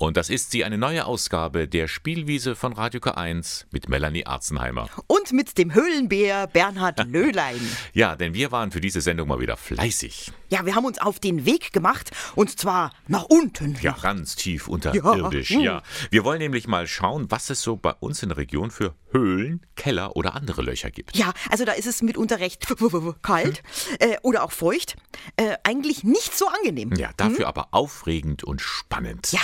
Und das ist sie, eine neue Ausgabe der Spielwiese von Radio K1 mit Melanie Arzenheimer. Und mit dem Höhlenbär Bernhard Löhlein. Ja, denn wir waren für diese Sendung mal wieder fleißig. Ja, wir haben uns auf den Weg gemacht und zwar nach unten. Ja, ganz tief unterirdisch. Ja. ja. Wir wollen nämlich mal schauen, was es so bei uns in der Region für Höhlen, Keller oder andere Löcher gibt. Ja, also da ist es mitunter recht kalt äh, oder auch feucht. Äh, eigentlich nicht so angenehm. Ja, dafür hm? aber aufregend und spannend. Ja,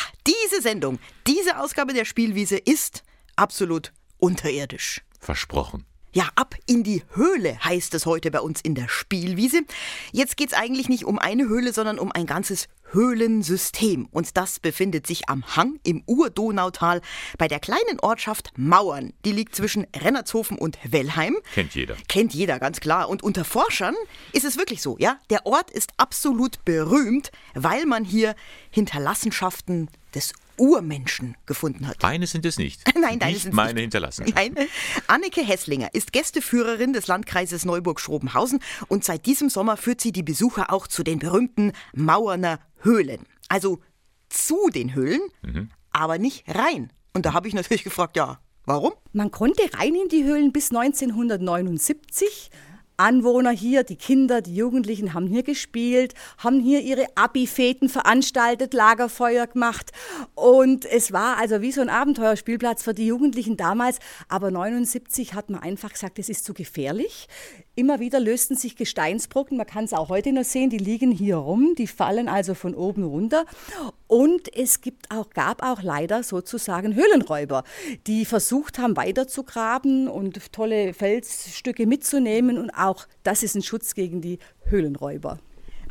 diese Sendung, diese Ausgabe der Spielwiese ist absolut unterirdisch. Versprochen. Ja, ab in die Höhle heißt es heute bei uns in der Spielwiese. Jetzt geht es eigentlich nicht um eine Höhle, sondern um ein ganzes Höhlensystem. Und das befindet sich am Hang im Urdonautal bei der kleinen Ortschaft Mauern. Die liegt zwischen Rennertshofen und Wellheim. Kennt jeder. Kennt jeder, ganz klar. Und unter Forschern ist es wirklich so, ja? Der Ort ist absolut berühmt, weil man hier Hinterlassenschaften des Urmenschen gefunden hat. Deine sind es nicht. Nein, deine nicht sind meine nicht. hinterlassen. Nein. Anneke Hesslinger ist Gästeführerin des Landkreises Neuburg-Schrobenhausen und seit diesem Sommer führt sie die Besucher auch zu den berühmten Mauerner Höhlen. Also zu den Höhlen, mhm. aber nicht rein. Und da habe ich natürlich gefragt, ja, warum? Man konnte rein in die Höhlen bis 1979. Anwohner hier, die Kinder, die Jugendlichen haben hier gespielt, haben hier ihre Abi-Feten veranstaltet, Lagerfeuer gemacht. Und es war also wie so ein Abenteuerspielplatz für die Jugendlichen damals. Aber 79 hat man einfach gesagt, es ist zu gefährlich. Immer wieder lösten sich Gesteinsbrocken, man kann es auch heute noch sehen, die liegen hier rum, die fallen also von oben runter. Und es gibt auch, gab auch leider sozusagen Höhlenräuber, die versucht haben, weiterzugraben und tolle Felsstücke mitzunehmen. Und auch das ist ein Schutz gegen die Höhlenräuber.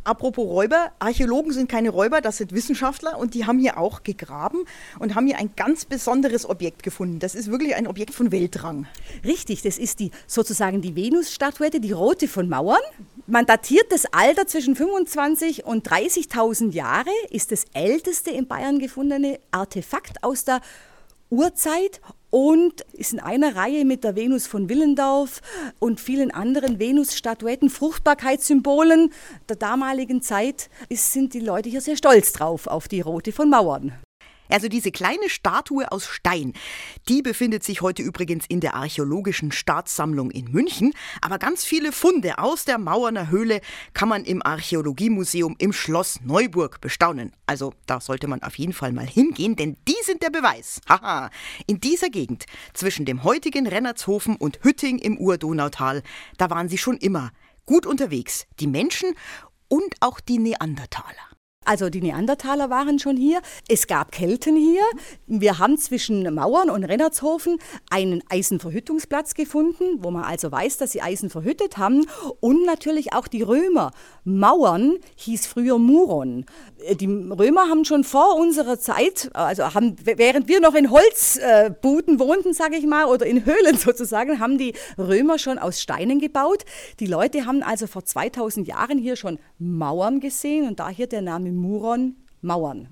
Apropos Räuber, Archäologen sind keine Räuber, das sind Wissenschaftler und die haben hier auch gegraben und haben hier ein ganz besonderes Objekt gefunden. Das ist wirklich ein Objekt von Weltrang. Richtig, das ist die sozusagen die Venus-Statuette, die rote von Mauern. Man datiert das Alter zwischen 25 und 30.000 Jahre, ist das älteste in Bayern gefundene Artefakt aus der Urzeit und ist in einer Reihe mit der Venus von Willendorf und vielen anderen Venus-Statuetten, Fruchtbarkeitssymbolen der damaligen Zeit, sind die Leute hier sehr stolz drauf, auf die Rote von Mauern. Also diese kleine Statue aus Stein, die befindet sich heute übrigens in der Archäologischen Staatssammlung in München. Aber ganz viele Funde aus der Mauerner Höhle kann man im Archäologiemuseum im Schloss Neuburg bestaunen. Also da sollte man auf jeden Fall mal hingehen, denn die sind der Beweis. Haha, in dieser Gegend zwischen dem heutigen Rennertshofen und Hütting im Urdonautal, da waren sie schon immer gut unterwegs, die Menschen und auch die Neandertaler. Also die Neandertaler waren schon hier. Es gab Kelten hier. Wir haben zwischen Mauern und Rennertshofen einen Eisenverhüttungsplatz gefunden, wo man also weiß, dass sie Eisen verhüttet haben. Und natürlich auch die Römer. Mauern hieß früher Muron. Die Römer haben schon vor unserer Zeit, also haben, während wir noch in Holzbuden wohnten, sage ich mal, oder in Höhlen sozusagen, haben die Römer schon aus Steinen gebaut. Die Leute haben also vor 2000 Jahren hier schon Mauern gesehen und daher der Name Muron Mauern.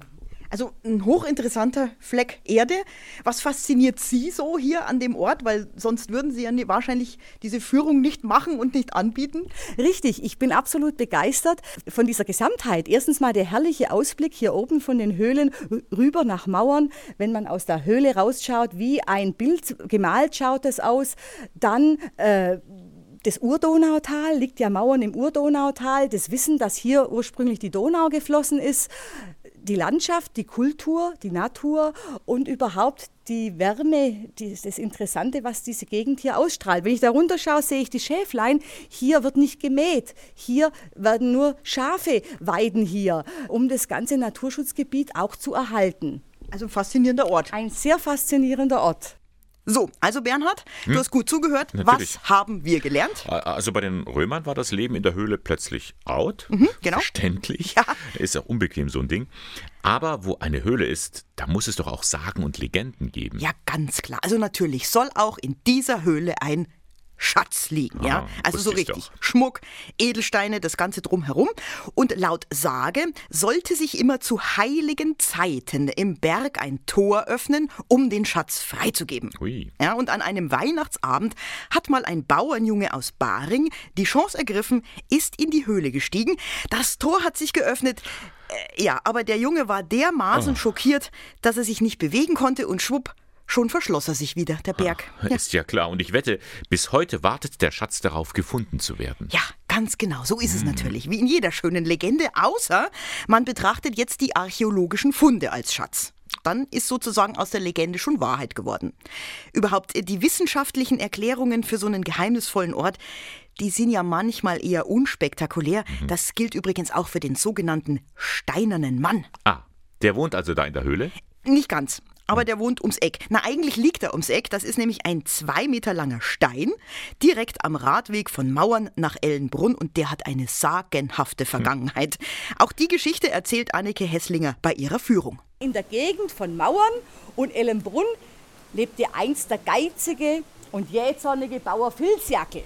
Also ein hochinteressanter Fleck Erde. Was fasziniert Sie so hier an dem Ort? Weil sonst würden Sie ja wahrscheinlich diese Führung nicht machen und nicht anbieten. Richtig, ich bin absolut begeistert von dieser Gesamtheit. Erstens mal der herrliche Ausblick hier oben von den Höhlen rüber nach Mauern. Wenn man aus der Höhle rausschaut, wie ein Bild gemalt schaut es aus. Dann äh, das Urdonautal liegt ja Mauern im Urdonautal. Das Wissen, dass hier ursprünglich die Donau geflossen ist, die Landschaft, die Kultur, die Natur und überhaupt die Wärme, die, das Interessante, was diese Gegend hier ausstrahlt. Wenn ich da runterschaue, sehe ich die Schäflein. Hier wird nicht gemäht. Hier werden nur Schafe weiden hier, um das ganze Naturschutzgebiet auch zu erhalten. Also ein faszinierender Ort. Ein sehr faszinierender Ort. So, also Bernhard, hm? du hast gut zugehört. Natürlich. Was haben wir gelernt? Also bei den Römern war das Leben in der Höhle plötzlich out. Mhm, genau. Verständlich. Ja. Ist ja unbequem so ein Ding. Aber wo eine Höhle ist, da muss es doch auch Sagen und Legenden geben. Ja, ganz klar. Also natürlich soll auch in dieser Höhle ein Schatz liegen, ah, ja? Also so richtig Schmuck, Edelsteine, das Ganze drumherum. Und laut Sage sollte sich immer zu heiligen Zeiten im Berg ein Tor öffnen, um den Schatz freizugeben. Ui. Ja, und an einem Weihnachtsabend hat mal ein Bauernjunge aus Baring die Chance ergriffen, ist in die Höhle gestiegen. Das Tor hat sich geöffnet. Äh, ja, aber der Junge war dermaßen oh. schockiert, dass er sich nicht bewegen konnte und schwupp, Schon verschloss er sich wieder, der Berg. Ach, ja. Ist ja klar. Und ich wette, bis heute wartet der Schatz darauf, gefunden zu werden. Ja, ganz genau. So ist es hm. natürlich. Wie in jeder schönen Legende. Außer man betrachtet jetzt die archäologischen Funde als Schatz dann ist sozusagen aus der Legende schon Wahrheit geworden. Überhaupt äh, die wissenschaftlichen Erklärungen für so einen geheimnisvollen Ort, die sind ja manchmal eher unspektakulär. Mhm. Das gilt übrigens auch für den sogenannten steinernen Mann. Ah, der wohnt also da in der Höhle? Nicht ganz. Aber der wohnt ums Eck. Na, eigentlich liegt er ums Eck. Das ist nämlich ein zwei Meter langer Stein, direkt am Radweg von Mauern nach Ellenbrunn und der hat eine sagenhafte Vergangenheit. Hm. Auch die Geschichte erzählt Anneke Hesslinger bei ihrer Führung. In der Gegend von Mauern und Ellenbrunn lebte einst der geizige und jähzornige Bauer Filzjackel.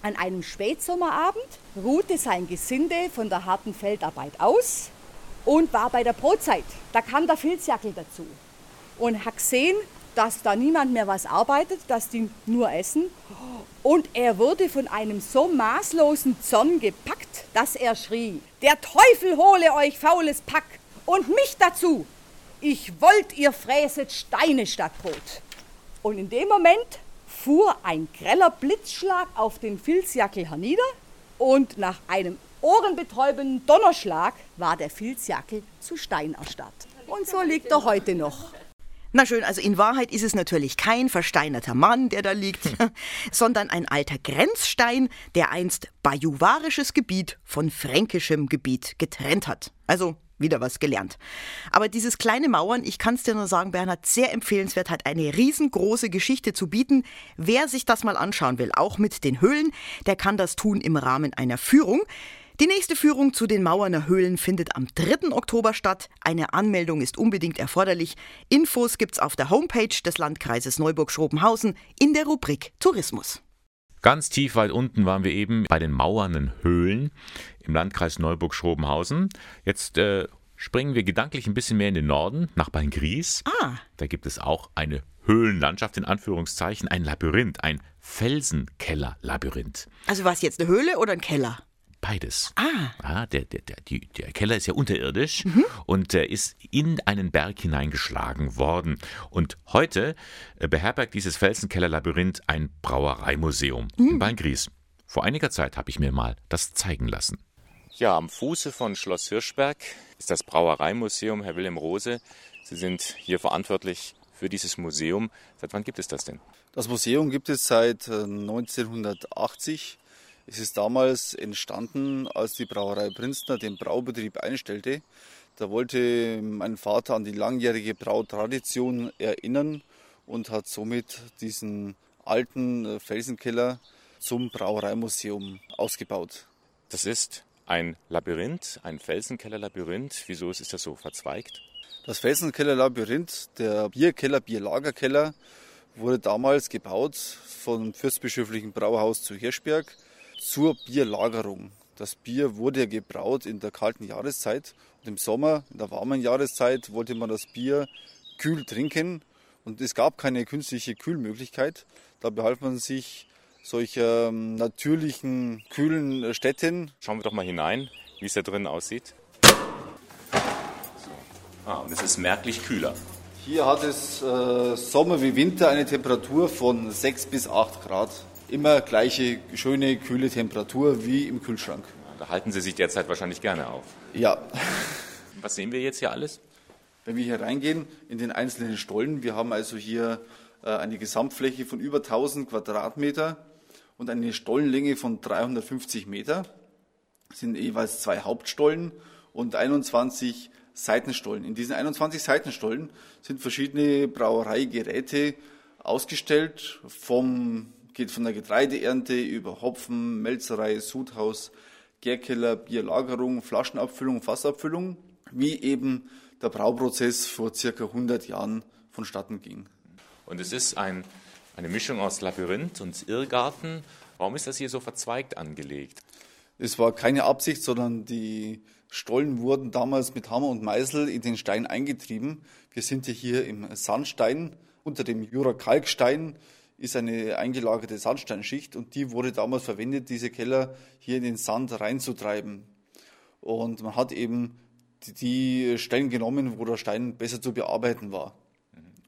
An einem Spätsommerabend ruhte sein Gesinde von der harten Feldarbeit aus und war bei der Brotzeit. Da kam der Filzjackel dazu und hat gesehen, dass da niemand mehr was arbeitet, dass die nur essen. Und er wurde von einem so maßlosen Zorn gepackt, dass er schrie, der Teufel hole euch faules Pack und mich dazu. Ich wollt, ihr fräset Steine statt Brot. Und in dem Moment fuhr ein greller Blitzschlag auf den Filzjackel hernieder und nach einem ohrenbetäubenden Donnerschlag war der Filzjackel zu Stein erstarrt. Und so liegt er heute noch. Na schön, also in Wahrheit ist es natürlich kein versteinerter Mann, der da liegt, hm. sondern ein alter Grenzstein, der einst bajuwarisches Gebiet von fränkischem Gebiet getrennt hat. Also wieder was gelernt. Aber dieses kleine Mauern, ich kann es dir nur sagen, Bernhard, sehr empfehlenswert, hat eine riesengroße Geschichte zu bieten. Wer sich das mal anschauen will, auch mit den Höhlen, der kann das tun im Rahmen einer Führung. Die nächste Führung zu den Mauerner Höhlen findet am 3. Oktober statt. Eine Anmeldung ist unbedingt erforderlich. Infos gibt's auf der Homepage des Landkreises Neuburg-Schrobenhausen in der Rubrik Tourismus. Ganz tief weit unten waren wir eben bei den Mauernen Höhlen im Landkreis Neuburg-Schrobenhausen. Jetzt äh, springen wir gedanklich ein bisschen mehr in den Norden, nach Beingries. Ah. Da gibt es auch eine Höhlenlandschaft, in Anführungszeichen, ein Labyrinth, ein Felsenkeller-Labyrinth. Also war es jetzt eine Höhle oder ein Keller? Beides. Ah. Ja, der, der, der, die, der Keller ist ja unterirdisch mhm. und äh, ist in einen Berg hineingeschlagen worden. Und heute äh, beherbergt dieses Felsenkeller-Labyrinth ein Brauereimuseum mhm. in Beingries. Vor einiger Zeit habe ich mir mal das zeigen lassen. Ja, am Fuße von Schloss Hirschberg ist das Brauereimuseum, Herr Wilhelm Rose. Sie sind hier verantwortlich für dieses Museum. Seit wann gibt es das denn? Das Museum gibt es seit 1980 äh, es ist damals entstanden, als die Brauerei Prinzner den Braubetrieb einstellte. Da wollte mein Vater an die langjährige Brautradition erinnern und hat somit diesen alten äh, Felsenkeller zum Brauereimuseum ausgebaut. Das ist ein Labyrinth, ein Felsenkeller-Labyrinth. Wieso ist das so verzweigt? Das Felsenkeller-Labyrinth, der Bierkeller, Bierlagerkeller, wurde damals gebaut vom Fürstbischöflichen Brauhaus zu Hirschberg zur Bierlagerung. Das Bier wurde gebraut in der kalten Jahreszeit und im Sommer, in der warmen Jahreszeit, wollte man das Bier kühl trinken und es gab keine künstliche Kühlmöglichkeit. Da behalf man sich solcher ähm, natürlichen, kühlen Städten. Schauen wir doch mal hinein, wie es da drin aussieht. Ah, und es ist merklich kühler. Hier hat es äh, Sommer wie Winter eine Temperatur von 6 bis 8 Grad immer gleiche schöne, kühle Temperatur wie im Kühlschrank. Da halten Sie sich derzeit wahrscheinlich gerne auf. Ja. Was sehen wir jetzt hier alles? Wenn wir hier reingehen in den einzelnen Stollen, wir haben also hier äh, eine Gesamtfläche von über 1000 Quadratmeter und eine Stollenlänge von 350 Meter. Das sind jeweils zwei Hauptstollen und 21 Seitenstollen. In diesen 21 Seitenstollen sind verschiedene Brauereigeräte ausgestellt, vom geht von der Getreideernte über Hopfen, Melzerei, Sudhaus, Gärkeller, Bierlagerung, Flaschenabfüllung, Fassabfüllung, wie eben der Brauprozess vor circa 100 Jahren vonstatten ging. Und es ist ein, eine Mischung aus Labyrinth und Irrgarten. Warum ist das hier so verzweigt angelegt? Es war keine Absicht, sondern die Stollen wurden damals mit Hammer und Meißel in den Stein eingetrieben. Wir sind hier im Sandstein unter dem Jura-Kalkstein ist eine eingelagerte Sandsteinschicht und die wurde damals verwendet, diese Keller hier in den Sand reinzutreiben. Und man hat eben die Stellen genommen, wo der Stein besser zu bearbeiten war.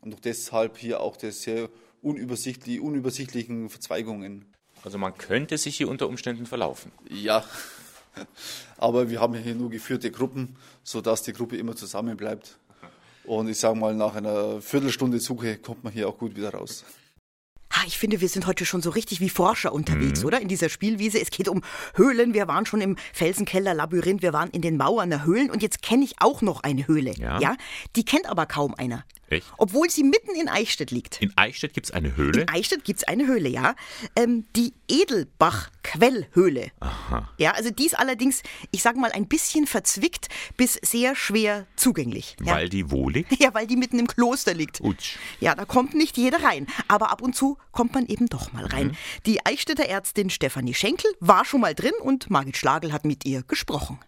Und auch deshalb hier auch der sehr unübersichtlich, unübersichtlichen Verzweigungen. Also man könnte sich hier unter Umständen verlaufen. Ja, aber wir haben hier nur geführte Gruppen, sodass die Gruppe immer zusammenbleibt. Und ich sage mal, nach einer Viertelstunde Suche kommt man hier auch gut wieder raus. Ich finde, wir sind heute schon so richtig wie Forscher unterwegs, Mhm. oder? In dieser Spielwiese. Es geht um Höhlen. Wir waren schon im Felsenkeller Labyrinth. Wir waren in den Mauern der Höhlen. Und jetzt kenne ich auch noch eine Höhle. Ja. Die kennt aber kaum einer. Echt? Obwohl sie mitten in Eichstätt liegt. In Eichstätt gibt es eine Höhle. In Eichstätt gibt es eine Höhle, ja. Ähm, die Edelbach-Quellhöhle. Aha. Ja, also die ist allerdings, ich sag mal, ein bisschen verzwickt bis sehr schwer zugänglich. Ja. Weil die wo liegt? ja, weil die mitten im Kloster liegt. Utsch. Ja, da kommt nicht jeder rein. Aber ab und zu kommt man eben doch mal rein. Die Eichstätter Ärztin Stefanie Schenkel war schon mal drin und Margit Schlagel hat mit ihr gesprochen.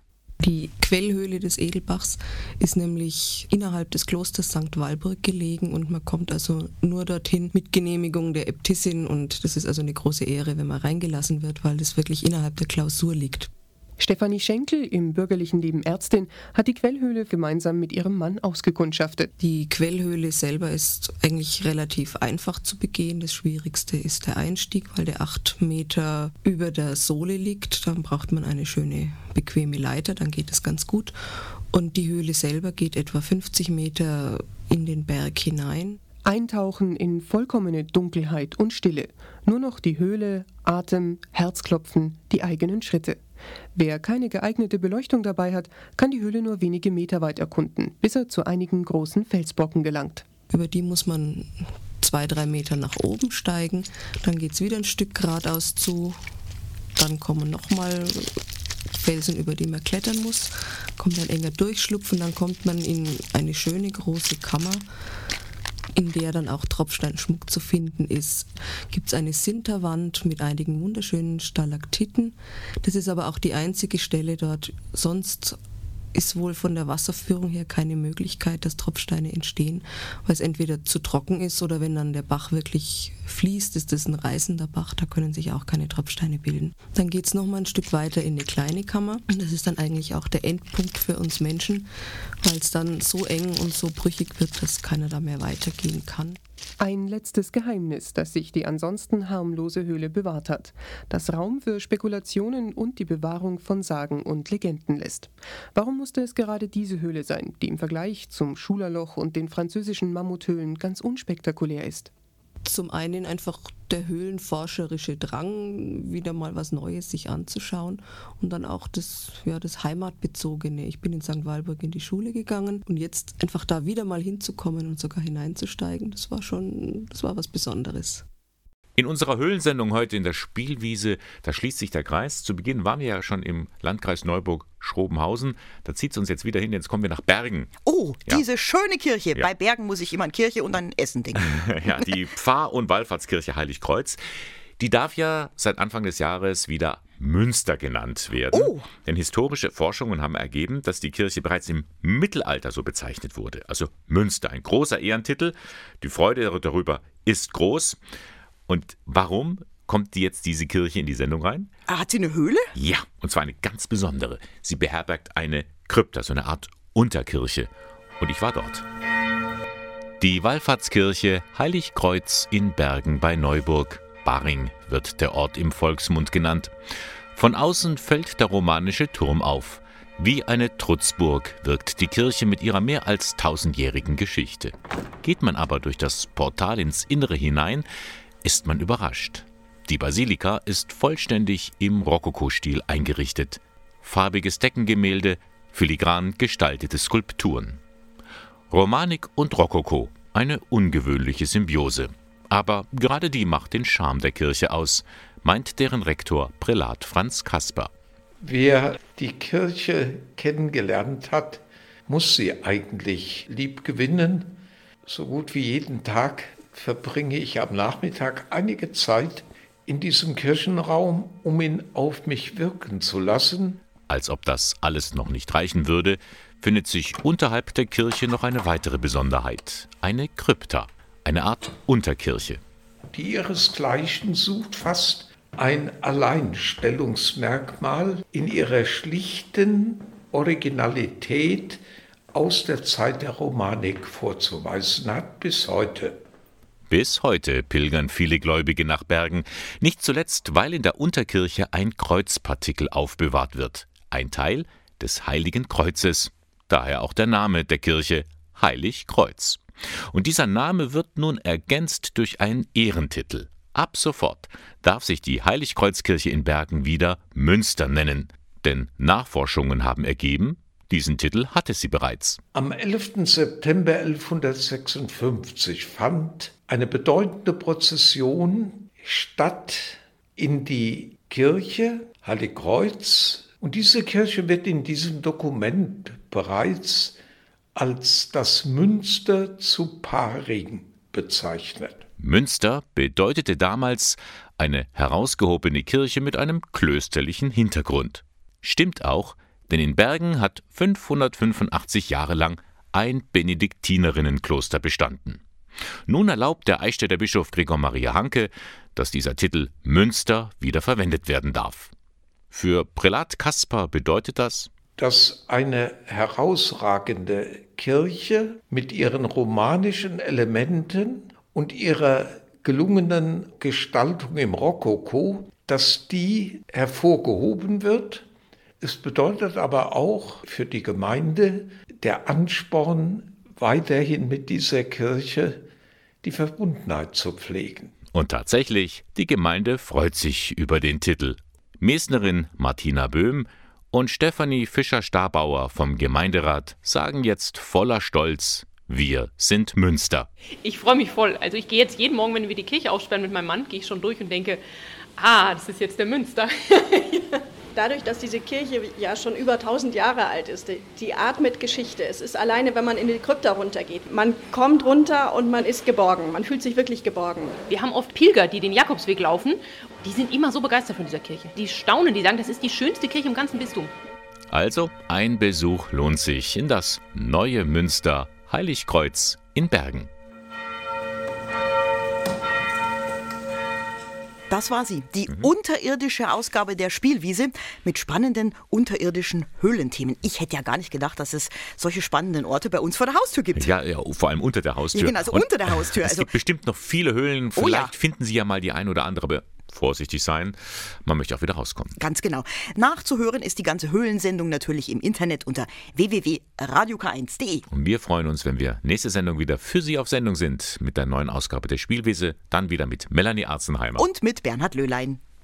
Die Quellhöhle des Edelbachs ist nämlich innerhalb des Klosters St. Walburg gelegen und man kommt also nur dorthin mit Genehmigung der Äbtissin und das ist also eine große Ehre, wenn man reingelassen wird, weil das wirklich innerhalb der Klausur liegt. Stefanie Schenkel, im bürgerlichen Leben Ärztin, hat die Quellhöhle gemeinsam mit ihrem Mann ausgekundschaftet. Die Quellhöhle selber ist eigentlich relativ einfach zu begehen. Das Schwierigste ist der Einstieg, weil der acht Meter über der Sohle liegt. Dann braucht man eine schöne, bequeme Leiter, dann geht es ganz gut. Und die Höhle selber geht etwa 50 Meter in den Berg hinein. Eintauchen in vollkommene Dunkelheit und Stille. Nur noch die Höhle, Atem, Herzklopfen, die eigenen Schritte. Wer keine geeignete Beleuchtung dabei hat, kann die Höhle nur wenige Meter weit erkunden, bis er zu einigen großen Felsbrocken gelangt. Über die muss man zwei, drei Meter nach oben steigen. Dann geht es wieder ein Stück geradeaus zu. Dann kommen nochmal Felsen, über die man klettern muss. Kommt ein enger Durchschlupf und dann kommt man in eine schöne große Kammer, in der dann auch Tropfsteinschmuck zu finden ist. Gibt es eine Sinterwand mit einigen wunderschönen Stalaktiten. Das ist aber auch die einzige Stelle dort. Sonst ist wohl von der Wasserführung her keine Möglichkeit, dass Tropfsteine entstehen, weil es entweder zu trocken ist oder wenn dann der Bach wirklich fließt, ist es ein reißender Bach, da können sich auch keine Tropfsteine bilden. Dann geht es nochmal ein Stück weiter in eine kleine Kammer und das ist dann eigentlich auch der Endpunkt für uns Menschen, weil es dann so eng und so brüchig wird, dass keiner da mehr weitergehen kann. Ein letztes Geheimnis, das sich die ansonsten harmlose Höhle bewahrt hat, das Raum für Spekulationen und die Bewahrung von Sagen und Legenden lässt. Warum musste es gerade diese Höhle sein, die im Vergleich zum Schulerloch und den französischen Mammuthöhlen ganz unspektakulär ist? Zum einen einfach der höhlenforscherische Drang, wieder mal was Neues sich anzuschauen und dann auch das, ja, das Heimatbezogene. Ich bin in St. Walburg in die Schule gegangen und jetzt einfach da wieder mal hinzukommen und sogar hineinzusteigen, das war schon, das war was Besonderes. In unserer Höhlensendung heute in der Spielwiese, da schließt sich der Kreis. Zu Beginn waren wir ja schon im Landkreis Neuburg-Schrobenhausen. Da zieht es uns jetzt wieder hin. Jetzt kommen wir nach Bergen. Oh, Ja. diese schöne Kirche. Ja. Bei Bergen muss ich immer an Kirche und an Essen denken. ja, die Pfarr- und Wallfahrtskirche Heiligkreuz. Die darf ja seit Anfang des Jahres wieder Münster genannt werden. Oh. Denn historische Forschungen haben ergeben, dass die Kirche bereits im Mittelalter so bezeichnet wurde. Also Münster, ein großer Ehrentitel. Die Freude darüber ist groß. Und warum kommt jetzt diese Kirche in die Sendung rein? Ah, Hat sie eine Höhle? Ja, und zwar eine ganz besondere. Sie beherbergt eine Krypta, so eine Art Unterkirche. Und ich war dort. Die Wallfahrtskirche Heiligkreuz in Bergen bei Neuburg. Baring wird der Ort im Volksmund genannt. Von außen fällt der romanische Turm auf. Wie eine Trutzburg wirkt die Kirche mit ihrer mehr als tausendjährigen Geschichte. Geht man aber durch das Portal ins Innere hinein, ist man überrascht. Die Basilika ist vollständig im Rokokostil eingerichtet. Farbiges Deckengemälde, filigran gestaltete Skulpturen. Romanik und Rokoko, eine ungewöhnliche Symbiose. Aber gerade die macht den Charme der Kirche aus, meint deren Rektor Prälat Franz Kasper. Wer die Kirche kennengelernt hat, muss sie eigentlich lieb gewinnen. So gut wie jeden Tag verbringe ich am Nachmittag einige Zeit in diesem Kirchenraum, um ihn auf mich wirken zu lassen. Als ob das alles noch nicht reichen würde, findet sich unterhalb der Kirche noch eine weitere Besonderheit. Eine Krypta, eine Art Unterkirche. Die ihresgleichen sucht fast ein Alleinstellungsmerkmal in ihrer schlichten Originalität aus der Zeit der Romanik vorzuweisen hat bis heute. Bis heute pilgern viele Gläubige nach Bergen, nicht zuletzt, weil in der Unterkirche ein Kreuzpartikel aufbewahrt wird, ein Teil des Heiligen Kreuzes, daher auch der Name der Kirche Heilig Kreuz. Und dieser Name wird nun ergänzt durch einen Ehrentitel. Ab sofort darf sich die Heiligkreuzkirche in Bergen wieder Münster nennen, denn Nachforschungen haben ergeben, diesen Titel hatte sie bereits. Am 11. September 1156 fand eine bedeutende Prozession statt in die Kirche Heiligkreuz. Und diese Kirche wird in diesem Dokument bereits als das Münster zu Paring bezeichnet. Münster bedeutete damals eine herausgehobene Kirche mit einem klösterlichen Hintergrund. Stimmt auch, denn in Bergen hat 585 Jahre lang ein Benediktinerinnenkloster bestanden. Nun erlaubt der Eichstätter Bischof Gregor Maria Hanke, dass dieser Titel Münster wieder verwendet werden darf. Für Prälat Kaspar bedeutet das, dass eine herausragende Kirche mit ihren romanischen Elementen und ihrer gelungenen Gestaltung im Rokoko, dass die hervorgehoben wird es bedeutet aber auch für die Gemeinde der Ansporn, weiterhin mit dieser Kirche die Verbundenheit zu pflegen. Und tatsächlich, die Gemeinde freut sich über den Titel. Mesnerin Martina Böhm und Stefanie Fischer-Starbauer vom Gemeinderat sagen jetzt voller Stolz, wir sind Münster. Ich freue mich voll. Also ich gehe jetzt jeden Morgen, wenn wir die Kirche aufsperren mit meinem Mann, gehe ich schon durch und denke, ah, das ist jetzt der Münster. dadurch, dass diese Kirche ja schon über 1000 Jahre alt ist, die, die atmet Geschichte. Es ist alleine, wenn man in die Krypta runtergeht. Man kommt runter und man ist geborgen. Man fühlt sich wirklich geborgen. Wir haben oft Pilger, die den Jakobsweg laufen. Die sind immer so begeistert von dieser Kirche. Die staunen, die sagen, das ist die schönste Kirche im ganzen Bistum. Also, ein Besuch lohnt sich in das neue Münster Heiligkreuz in Bergen. Das war sie, die mhm. unterirdische Ausgabe der Spielwiese mit spannenden unterirdischen Höhlenthemen. Ich hätte ja gar nicht gedacht, dass es solche spannenden Orte bei uns vor der Haustür gibt. Ja, ja vor allem unter der Haustür. Ja, genau, also unter der Haustür. Es also gibt bestimmt noch viele Höhlen. Vielleicht oh ja. finden Sie ja mal die ein oder andere vorsichtig sein. Man möchte auch wieder rauskommen. Ganz genau. Nachzuhören ist die ganze Höhlensendung natürlich im Internet unter www.radiok1.de. Und wir freuen uns, wenn wir nächste Sendung wieder für Sie auf Sendung sind mit der neuen Ausgabe der Spielwiese. Dann wieder mit Melanie Arzenheimer. Und mit Bernhard Löhlein.